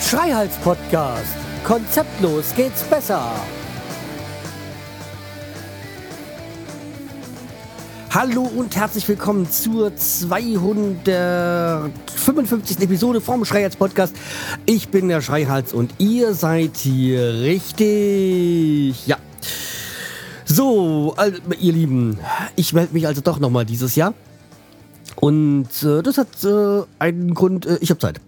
Schreihals Podcast. Konzeptlos geht's besser. Hallo und herzlich willkommen zur 255. Episode vom Schreihals Podcast. Ich bin der Schreihals und ihr seid hier richtig. Ja. So, also, ihr Lieben, ich melde mich also doch nochmal dieses Jahr. Und äh, das hat äh, einen Grund, äh, ich habe Zeit.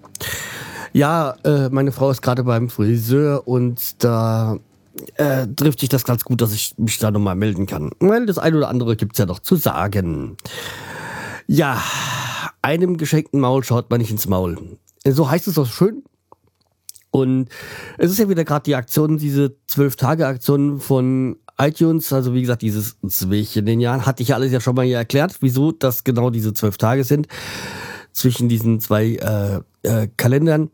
Ja, äh, meine Frau ist gerade beim Friseur und da äh, trifft sich das ganz gut, dass ich mich da nochmal melden kann. Weil das eine oder andere gibt's ja noch zu sagen. Ja, einem geschenkten Maul schaut man nicht ins Maul. So heißt es auch schön. Und es ist ja wieder gerade die Aktion, diese Zwölf-Tage-Aktion von iTunes, also wie gesagt, dieses zwischen den Jahren, hatte ich ja alles ja schon mal hier erklärt, wieso das genau diese zwölf Tage sind zwischen diesen zwei äh, äh, Kalendern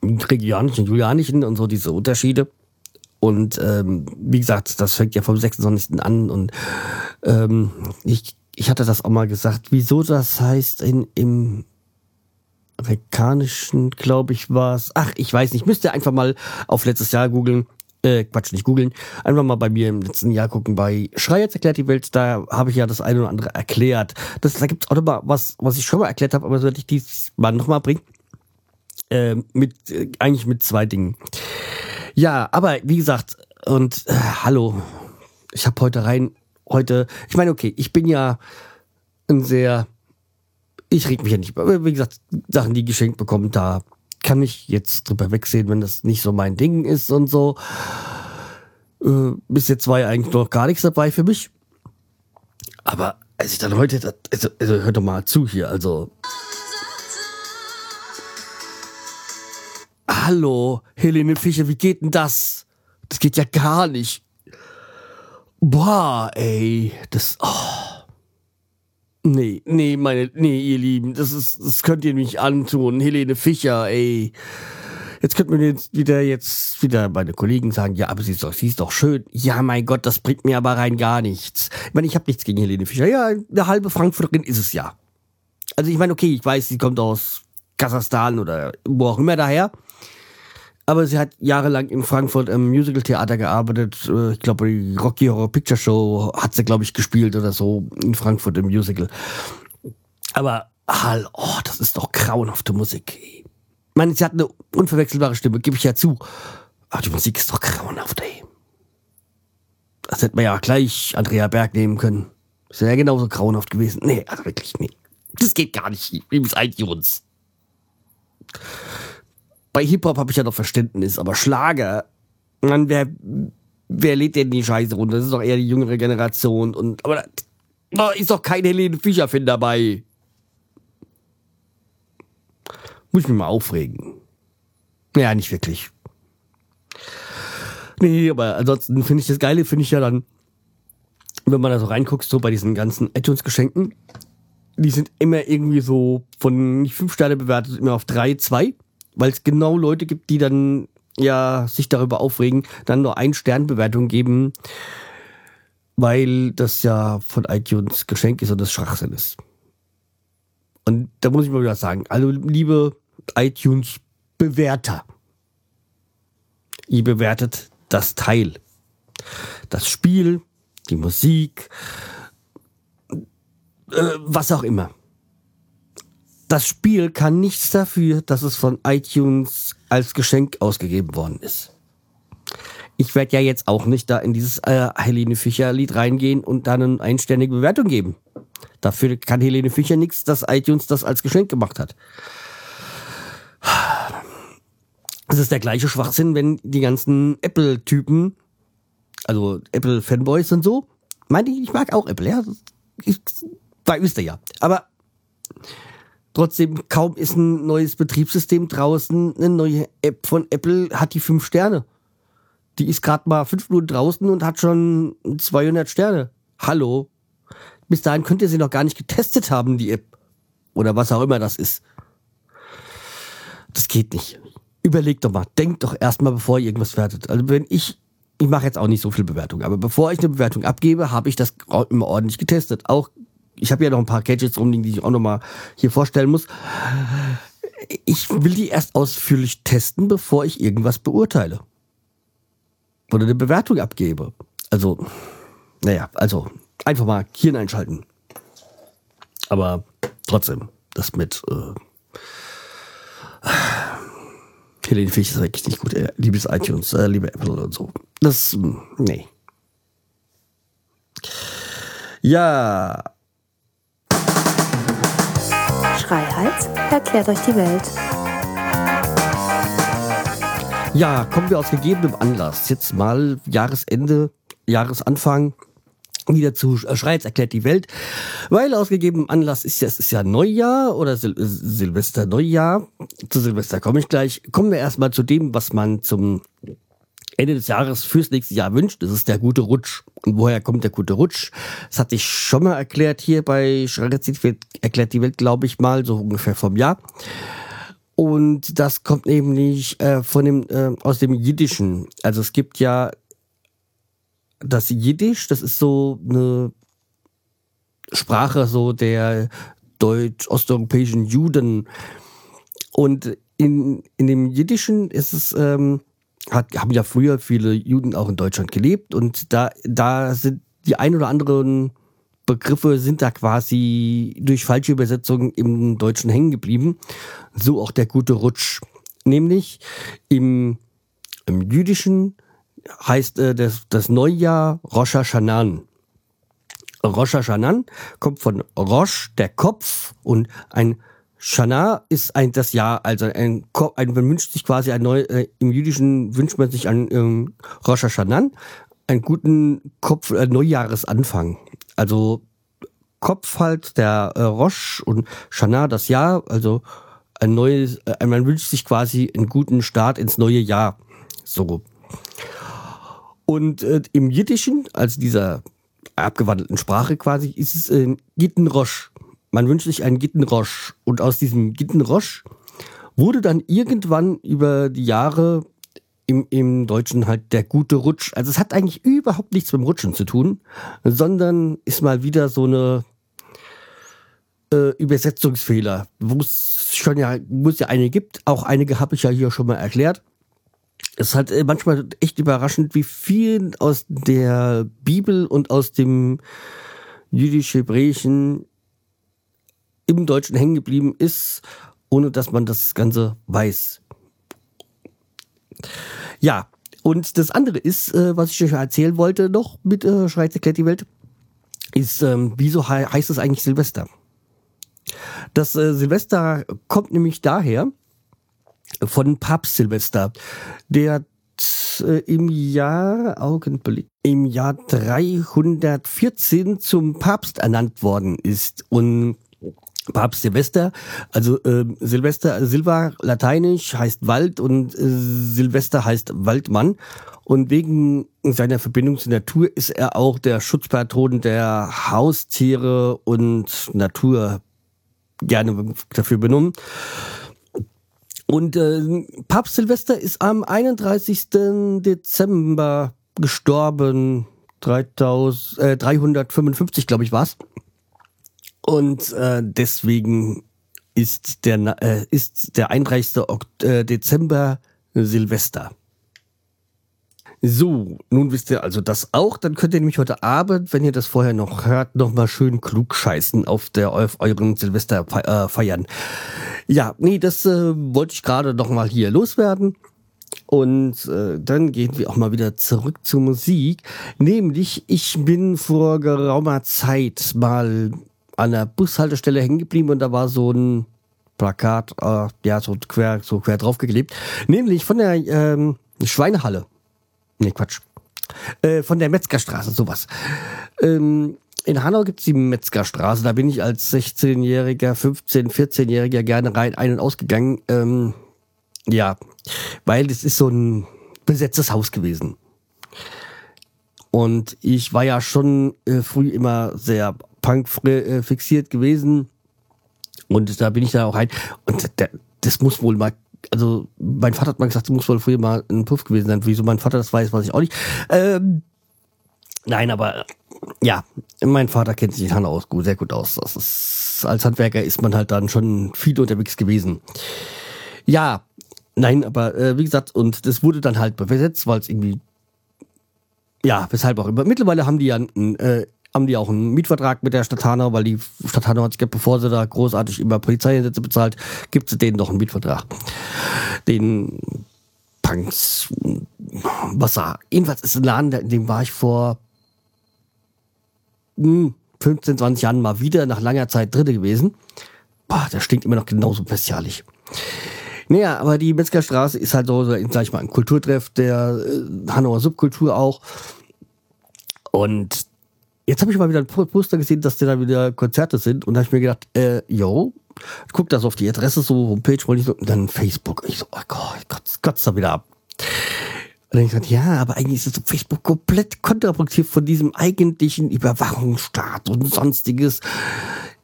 gregorianischen, julianischen und so diese Unterschiede. Und ähm, wie gesagt, das fängt ja vom 26. an und ähm, ich, ich hatte das auch mal gesagt, wieso das heißt in, im amerikanischen, glaube ich, war es. Ach, ich weiß nicht, müsst ihr einfach mal auf letztes Jahr googeln. Äh, Quatsch, nicht googeln. Einfach mal bei mir im letzten Jahr gucken bei Schreierz erklärt die Welt. Da habe ich ja das eine oder andere erklärt. Das, da gibt's auch noch mal was, was ich schon mal erklärt habe, aber sollte ich dies mal nochmal bringen. Äh, mit, äh, eigentlich mit zwei Dingen. Ja, aber wie gesagt, und äh, hallo, ich habe heute rein, heute, ich meine, okay, ich bin ja ein sehr, ich reg mich ja nicht, wie gesagt, Sachen, die geschenkt bekommen, da kann ich jetzt drüber wegsehen, wenn das nicht so mein Ding ist und so. Äh, bis jetzt war ja eigentlich noch gar nichts dabei für mich. Aber als ich dann heute, also, also hört doch mal zu hier, also. Hallo, Helene Fischer, wie geht denn das? Das geht ja gar nicht. Boah, ey, das. Oh. Nee, nee, meine, nee, ihr Lieben, das ist, das könnt ihr nicht antun. Helene Fischer, ey. Jetzt könnte man jetzt wieder, jetzt wieder meine Kollegen sagen, ja, aber sie ist doch, sie ist doch schön. Ja, mein Gott, das bringt mir aber rein gar nichts. Ich meine, ich habe nichts gegen Helene Fischer. Ja, eine halbe Frankfurterin ist es ja. Also ich meine, okay, ich weiß, sie kommt aus Kasachstan oder wo auch immer daher. Aber sie hat jahrelang in Frankfurt im Musical-Theater gearbeitet. Äh, Ich glaube, die Rocky Horror Picture Show hat sie, glaube ich, gespielt oder so in Frankfurt im Musical. Aber, hall, oh, das ist doch grauenhafte Musik. Ich meine, sie hat eine unverwechselbare Stimme, gebe ich ja zu. Aber die Musik ist doch grauenhaft, ey. Das hätte man ja gleich Andrea Berg nehmen können. Das wäre ja genauso grauenhaft gewesen. Nee, also wirklich, nee. Das geht gar nicht. Wie ist iTunes? Bei Hip-Hop habe ich ja noch Verständnis, aber Schlager, man, wer, wer lädt denn die Scheiße runter? Das ist doch eher die jüngere Generation und, aber da, da ist doch kein Helene Fischer-Fan dabei. Muss ich mich mal aufregen. Ja, nicht wirklich. Nee, aber ansonsten finde ich das Geile, finde ich ja dann, wenn man da so reinguckt, so bei diesen ganzen iTunes-Geschenken, die sind immer irgendwie so von nicht fünf Sterne bewertet, immer auf drei, zwei, weil es genau Leute gibt, die dann ja sich darüber aufregen, dann nur ein Sternbewertung geben, weil das ja von iTunes Geschenk ist und das Schwachsinn ist. Und da muss ich mal wieder sagen, also liebe iTunes-Bewerter, ihr bewertet das Teil, das Spiel, die Musik, äh, was auch immer. Das Spiel kann nichts dafür, dass es von iTunes als Geschenk ausgegeben worden ist. Ich werde ja jetzt auch nicht da in dieses äh, Helene Fischer Lied reingehen und dann eine einständige Bewertung geben. Dafür kann Helene Fischer nichts, dass iTunes das als Geschenk gemacht hat. Es ist der gleiche Schwachsinn, wenn die ganzen Apple-Typen, also Apple-Fanboys und so, meine ich, ich mag auch Apple, ja. Ich, da wisst ihr ja. Aber trotzdem, kaum ist ein neues Betriebssystem draußen, eine neue App von Apple hat die fünf Sterne. Die ist gerade mal fünf Minuten draußen und hat schon 200 Sterne. Hallo. Bis dahin könnt ihr sie noch gar nicht getestet haben, die App. Oder was auch immer das ist. Das geht nicht. Überlegt doch mal. Denkt doch erstmal, bevor ihr irgendwas wertet. Also wenn ich ich mache jetzt auch nicht so viel Bewertung, aber bevor ich eine Bewertung abgebe, habe ich das immer ordentlich getestet. Auch ich habe ja noch ein paar Gadgets rumliegen, die ich auch noch mal hier vorstellen muss. Ich will die erst ausführlich testen, bevor ich irgendwas beurteile oder eine Bewertung abgebe. Also, naja, also einfach mal Hirn einschalten. Aber trotzdem, das mit äh, Helene Fisch ist eigentlich nicht gut. Äh, liebes iTunes, äh, liebe Apple und so. Das, hm, nee. Ja. Schreihals erklärt euch die Welt. Ja, kommen wir aus gegebenem Anlass. Jetzt mal Jahresende, Jahresanfang wieder zu äh, Schreiz erklärt die Welt, weil aus gegebenem Anlass ist ja, es ist ja Neujahr oder Sil Silvester Neujahr. Zu Silvester komme ich gleich. Kommen wir erstmal zu dem, was man zum Ende des Jahres fürs nächste Jahr wünscht. Das ist der gute Rutsch. Und woher kommt der gute Rutsch? Das hatte ich schon mal erklärt hier bei Schreiz erklärt die Welt, glaube ich mal, so ungefähr vom Jahr. Und das kommt nämlich äh, von dem, äh, aus dem Jiddischen. Also es gibt ja das Jiddisch, das ist so eine Sprache so der deutsch-osteuropäischen Juden. Und in, in dem Jiddischen ist es, ähm, hat, haben ja früher viele Juden auch in Deutschland gelebt und da, da sind die ein oder anderen Begriffe sind da quasi durch falsche Übersetzungen im Deutschen hängen geblieben. So auch der gute Rutsch. Nämlich im, im Jüdischen heißt äh, das, das Neujahr Rosh Hashanan. Rosh Hashanan kommt von Rosh, der Kopf, und ein Shana ist ein das Jahr, also ein, ein man wünscht sich quasi ein neu, äh, im Jüdischen wünscht man sich ein ähm, Rosh Hashanan, einen guten Kopf, äh, Neujahresanfang. Also Kopf halt der äh, Rosh und Shana das Jahr, also ein neues, äh, man wünscht sich quasi einen guten Start ins neue Jahr. So. Und äh, im Jiddischen, also dieser abgewandelten Sprache quasi, ist es äh, Gittenrosch. Man wünscht sich einen Gittenrosch. Und aus diesem Gittenrosch wurde dann irgendwann über die Jahre im, im Deutschen halt der gute Rutsch. Also es hat eigentlich überhaupt nichts mit dem Rutschen zu tun, sondern ist mal wieder so eine äh, Übersetzungsfehler, wo es schon ja, wo es ja einige gibt. Auch einige habe ich ja hier schon mal erklärt es ist halt äh, manchmal echt überraschend, wie viel aus der Bibel und aus dem jüdisch-hebräischen im Deutschen hängen geblieben ist, ohne dass man das Ganze weiß. Ja, und das andere ist, äh, was ich euch erzählen wollte, noch mit äh, Schweizer erklärt die Welt, ist, ähm, wieso he heißt es eigentlich Silvester? Das äh, Silvester kommt nämlich daher, von Papst Silvester, der äh, im Jahr, Augenblick, im Jahr 314 zum Papst ernannt worden ist. Und Papst Silvester, also äh, Silvester, Silva lateinisch heißt Wald und äh, Silvester heißt Waldmann. Und wegen seiner Verbindung zur Natur ist er auch der Schutzpatron der Haustiere und Natur gerne dafür benommen. Und äh, Papst Silvester ist am 31. Dezember gestorben. 3000, äh, 355, glaube ich, war's. Und äh, deswegen ist der, äh, ist der 31. Ok äh, Dezember Silvester. So, nun wisst ihr also das auch. Dann könnt ihr nämlich heute Abend, wenn ihr das vorher noch hört, nochmal schön klug scheißen auf der auf euren Silvester äh, feiern. Ja, nee, das äh, wollte ich gerade nochmal hier loswerden. Und äh, dann gehen wir auch mal wieder zurück zur Musik. Nämlich, ich bin vor geraumer Zeit mal an der Bushaltestelle hängen geblieben und da war so ein Plakat, äh, ja, so quer, so quer draufgeklebt. Nämlich von der ähm, Schweinehalle. Nee, Quatsch. Äh, von der Metzgerstraße, sowas. Ähm, in Hanau gibt's die Metzgerstraße. Da bin ich als 16-Jähriger, 15-, 14-Jähriger gerne rein ein- und ausgegangen. Ähm, ja, weil es ist so ein besetztes Haus gewesen. Und ich war ja schon äh, früh immer sehr punk äh, fixiert gewesen. Und da bin ich da auch rein. Und das muss wohl mal also mein Vater hat mal gesagt, du musst wohl früher mal ein Puff gewesen sein. Wieso mein Vater das weiß, weiß ich auch nicht. Ähm, nein, aber ja, mein Vater kennt sich in Hanau gut, sehr gut aus. Das ist, als Handwerker ist man halt dann schon viel unterwegs gewesen. Ja, nein, aber äh, wie gesagt, und das wurde dann halt besetzt, weil es irgendwie, ja, weshalb auch immer. Mittlerweile haben die ja ein, äh, haben die auch einen Mietvertrag mit der Stadt Hanau, weil die Stadt Hanau hat sich, bevor sie da großartig immer Polizeieinsätze bezahlt, gibt sie denen doch einen Mietvertrag. Den Punks, was da, jedenfalls ist ein Laden, in dem war ich vor 15, hm, 20 Jahren mal wieder nach langer Zeit Dritte gewesen. Boah, der stinkt immer noch genauso bestialisch. Naja, aber die Metzgerstraße ist halt so, sag ich mal, ein Kulturtreff der äh, Hanauer Subkultur auch. Und jetzt habe ich mal wieder ein Poster gesehen, dass da wieder Konzerte sind und da habe ich mir gedacht, äh, yo, guck das auf die Adresse, so Homepage, wollte ich so, und dann Facebook. Ich so, oh Gott, Gott, Gott, da wieder ab. Und dann ich gesagt, ja, aber eigentlich ist das Facebook komplett kontraproduktiv von diesem eigentlichen Überwachungsstaat und sonstiges.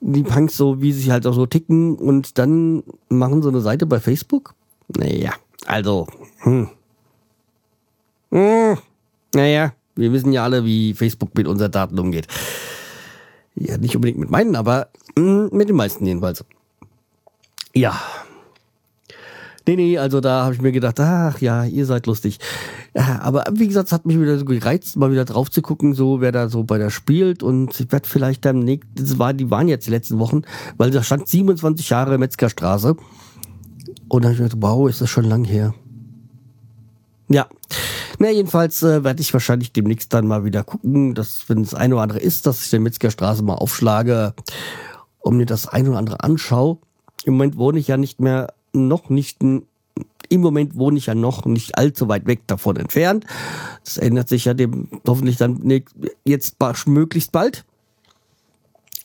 Die Punks so, wie sie halt auch so ticken und dann machen so eine Seite bei Facebook. Naja, also, hm. Hm, naja, wir wissen ja alle, wie Facebook mit unseren Daten umgeht. Ja, nicht unbedingt mit meinen, aber mh, hm, mit den meisten jedenfalls. Ja. Nee, nee, also da habe ich mir gedacht, ach ja, ihr seid lustig. Ja, aber wie gesagt, es hat mich wieder so gereizt, mal wieder drauf zu gucken, so wer da so bei der spielt. Und ich werde vielleicht dann, nee, das war, die waren jetzt die letzten Wochen, weil da stand 27 Jahre Metzgerstraße. Und dann habe ich mir gedacht, wow, ist das schon lang her. Ja. Na, jedenfalls äh, werde ich wahrscheinlich demnächst dann mal wieder gucken, dass, wenn es ein oder andere ist, dass ich den Metzgerstraße mal aufschlage und mir das ein oder andere anschaue. Im Moment wohne ich ja nicht mehr, noch nicht, im Moment wohne ich ja noch nicht allzu weit weg davon entfernt. Das ändert sich ja dem hoffentlich dann jetzt möglichst bald.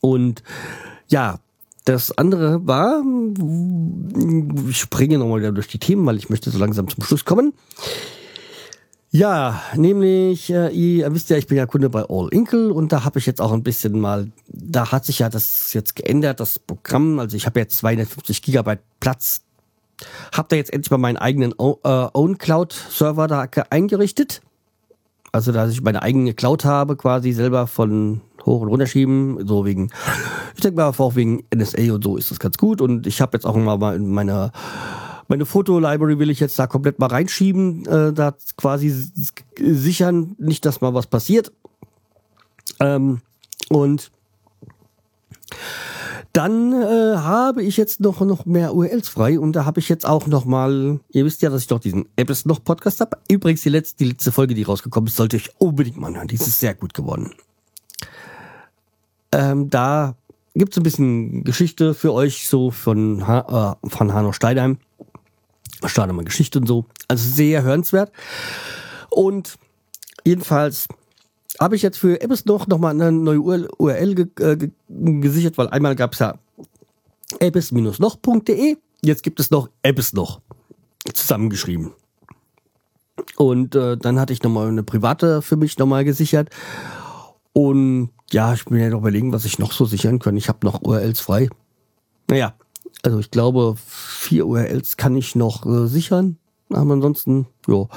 Und ja, das andere war, ich springe nochmal wieder durch die Themen, weil ich möchte so langsam zum Schluss kommen. Ja, nämlich, äh, ihr wisst ja, ich bin ja Kunde bei All Inkle und da habe ich jetzt auch ein bisschen mal, da hat sich ja das jetzt geändert, das Programm. Also ich habe jetzt 250 Gigabyte Platz. Hab da jetzt endlich mal meinen eigenen äh, Own Cloud Server da eingerichtet. Also, dass ich meine eigene Cloud habe, quasi selber von hoch und runter schieben, so wegen, ich denke mal auch wegen NSA und so ist das ganz gut. Und ich habe jetzt auch mal in meiner meine Fotolibrary will ich jetzt da komplett mal reinschieben, äh, da quasi sichern, nicht, dass mal was passiert. Ähm, und dann äh, habe ich jetzt noch, noch mehr URLs frei und da habe ich jetzt auch noch mal, ihr wisst ja, dass ich doch diesen Apps noch Podcast habe. Übrigens, die letzte, die letzte Folge, die rausgekommen ist, sollte ich unbedingt mal hören. Die ist sehr gut geworden. Ähm, da gibt es ein bisschen Geschichte für euch, so von, ha äh, von Hanno Steinheim. Starte mal Geschichte und so. Also sehr hörenswert. Und jedenfalls habe ich jetzt für Ebbes noch, noch mal eine neue URL ge äh, gesichert, weil einmal gab es ja ebbes-noch.de, jetzt gibt es noch Ebbes noch zusammengeschrieben. Und äh, dann hatte ich nochmal eine private für mich nochmal gesichert. Und ja, ich bin ja noch überlegen, was ich noch so sichern kann. Ich habe noch URLs frei. Naja, also ich glaube, vier URLs kann ich noch äh, sichern. Aber ansonsten, ja.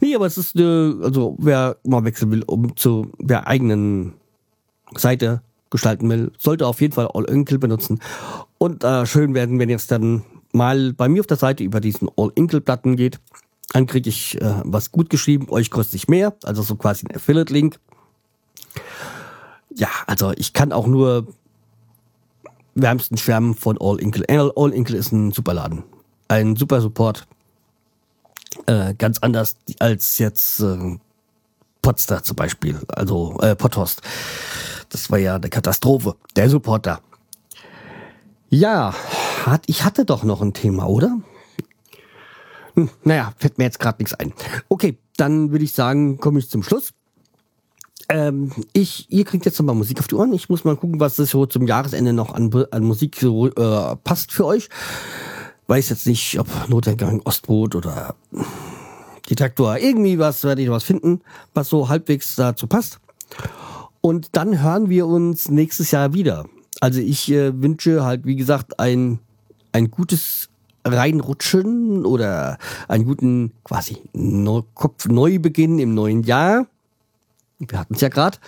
Nee, aber es ist, äh, also wer mal wechseln will, um zu der eigenen Seite gestalten will, sollte auf jeden Fall All Inkle benutzen. Und äh, schön werden, wenn es dann mal bei mir auf der Seite über diesen All Inkle Platten geht. Dann kriege ich äh, was gut geschrieben, euch kostet nicht mehr, also so quasi ein Affiliate-Link. Ja, also ich kann auch nur wärmsten Schwärmen von All Inkle. All Inkle ist ein super Laden. Ein super Support. Äh, ganz anders als jetzt äh, Potsdam zum Beispiel. Also äh, Potthorst. Das war ja eine Katastrophe. Der Supporter. Ja, hat, ich hatte doch noch ein Thema, oder? Hm, naja, fällt mir jetzt gerade nichts ein. Okay, dann würde ich sagen, komme ich zum Schluss. Ähm, ich, ihr kriegt jetzt nochmal Musik auf die Ohren. Ich muss mal gucken, was das so zum Jahresende noch an, an Musik so äh, passt für euch. Weiß jetzt nicht, ob Noteingang Ostboot oder die Traktor. Irgendwie was werde ich was finden, was so halbwegs dazu passt. Und dann hören wir uns nächstes Jahr wieder. Also ich äh, wünsche halt, wie gesagt, ein, ein gutes reinrutschen oder einen guten quasi Neu Kopfneubeginn im neuen Jahr. Wir hatten es ja gerade.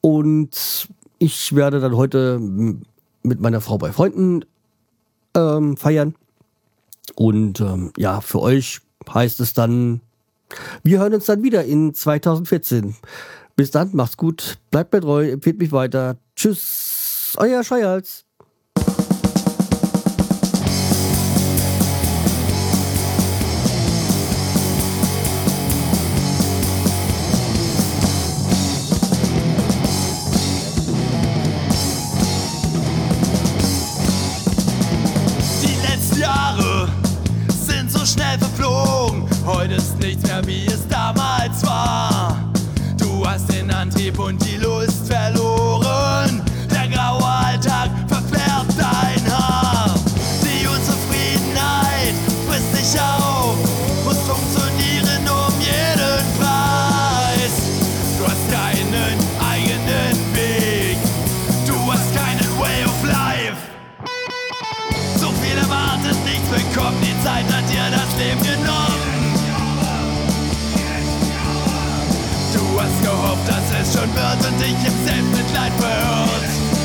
Und ich werde dann heute mit meiner Frau bei Freunden ähm, feiern. Und ähm, ja, für euch heißt es dann, wir hören uns dann wieder in 2014. Bis dann, macht's gut, bleibt mir treu, empfiehlt mich weiter. Tschüss, euer Scheuerhals. Heute ist nichts mehr wie gehofft, dass es schon wird und dich im Selbstmitleid wird.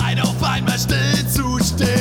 Zeit auf einmal still zu stehen.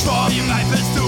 Sturm im Leib ist